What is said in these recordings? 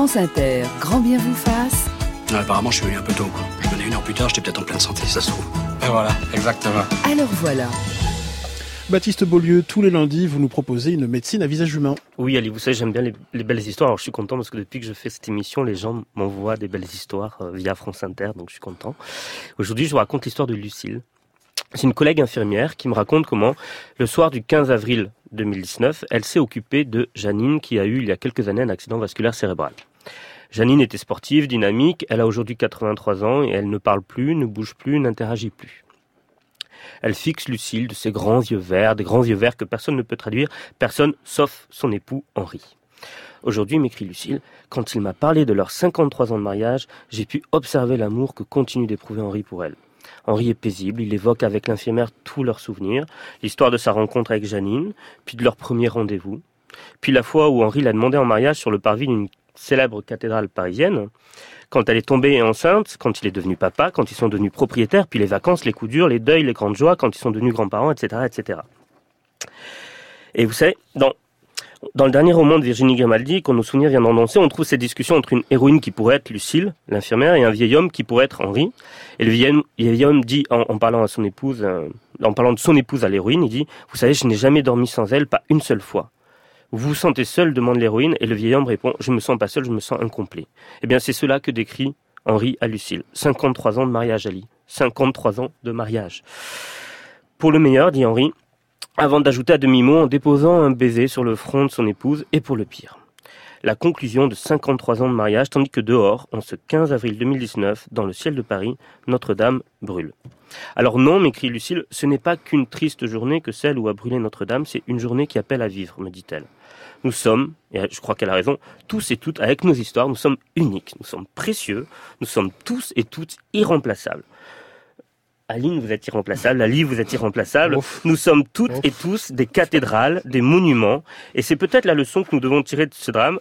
France Inter, grand bien vous fasse. apparemment, je suis venu un peu tôt. Quoi. Je venais une heure plus tard, j'étais peut-être en pleine santé, ça se trouve. Et voilà, exactement. Alors voilà. Baptiste Beaulieu, tous les lundis, vous nous proposez une médecine à visage humain. Oui, Ali, vous savez, j'aime bien les, belles histoires. Alors, je suis content parce que depuis que je fais cette émission, les gens m'envoient des belles histoires euh, via France Inter, donc je suis content. Aujourd'hui, je vous raconte l'histoire de Lucille. C'est une collègue infirmière qui me raconte comment, le soir du 15 avril 2019, elle s'est occupée de Janine qui a eu il y a quelques années un accident vasculaire cérébral. Janine était sportive, dynamique, elle a aujourd'hui 83 ans et elle ne parle plus, ne bouge plus, n'interagit plus. Elle fixe Lucille de ses grands yeux verts, des grands yeux verts que personne ne peut traduire, personne sauf son époux Henri. Aujourd'hui, m'écrit Lucille, quand il m'a parlé de leurs 53 ans de mariage, j'ai pu observer l'amour que continue d'éprouver Henri pour elle. Henri est paisible, il évoque avec l'infirmière tous leurs souvenirs, l'histoire de sa rencontre avec Janine, puis de leur premier rendez-vous, puis la fois où Henri l'a demandé en mariage sur le parvis d'une célèbre cathédrale parisienne, quand elle est tombée enceinte, quand il est devenu papa, quand ils sont devenus propriétaires, puis les vacances, les coups durs, les deuils, les grandes joies, quand ils sont devenus grands-parents, etc., etc. Et vous savez, dans dans le dernier roman de Virginie Grimaldi, qu'on nous souvenir vient d'en on trouve cette discussion entre une héroïne qui pourrait être Lucille, l'infirmière, et un vieil homme qui pourrait être Henri. Et le vieil, homme dit, en, parlant à son épouse, euh, en parlant de son épouse à l'héroïne, il dit, vous savez, je n'ai jamais dormi sans elle, pas une seule fois. Vous vous sentez seul demande l'héroïne, et le vieil homme répond, je me sens pas seul, je me sens incomplet. Eh bien, c'est cela que décrit Henri à Lucille. 53 ans de mariage, Ali. 53 ans de mariage. Pour le meilleur, dit Henri, avant d'ajouter à demi-mot en déposant un baiser sur le front de son épouse, et pour le pire. La conclusion de 53 ans de mariage, tandis que dehors, en ce 15 avril 2019, dans le ciel de Paris, Notre-Dame brûle. Alors non, m'écrit Lucille, ce n'est pas qu'une triste journée que celle où a brûlé Notre-Dame, c'est une journée qui appelle à vivre, me dit-elle. Nous sommes, et je crois qu'elle a raison, tous et toutes, avec nos histoires, nous sommes uniques, nous sommes précieux, nous sommes tous et toutes irremplaçables. Aline, vous êtes irremplaçable. Ali, vous êtes irremplaçable. Nous sommes toutes et tous des cathédrales, des monuments. Et c'est peut-être la leçon que nous devons tirer de ce drame.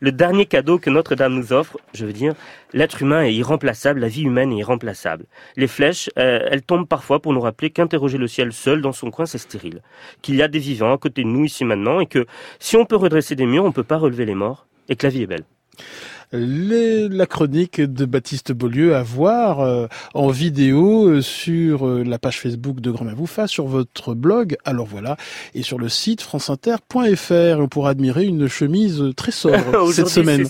Le dernier cadeau que Notre-Dame nous offre, je veux dire, l'être humain est irremplaçable, la vie humaine est irremplaçable. Les flèches, euh, elles tombent parfois pour nous rappeler qu'interroger le ciel seul dans son coin, c'est stérile. Qu'il y a des vivants à côté de nous ici maintenant et que si on peut redresser des murs, on ne peut pas relever les morts et que la vie est belle la chronique de Baptiste Beaulieu à voir euh, en vidéo euh, sur euh, la page Facebook de Grand Mavoufa, sur votre blog, alors voilà, et sur le site franceinter.fr. On pourra admirer une chemise très sobre cette semaine.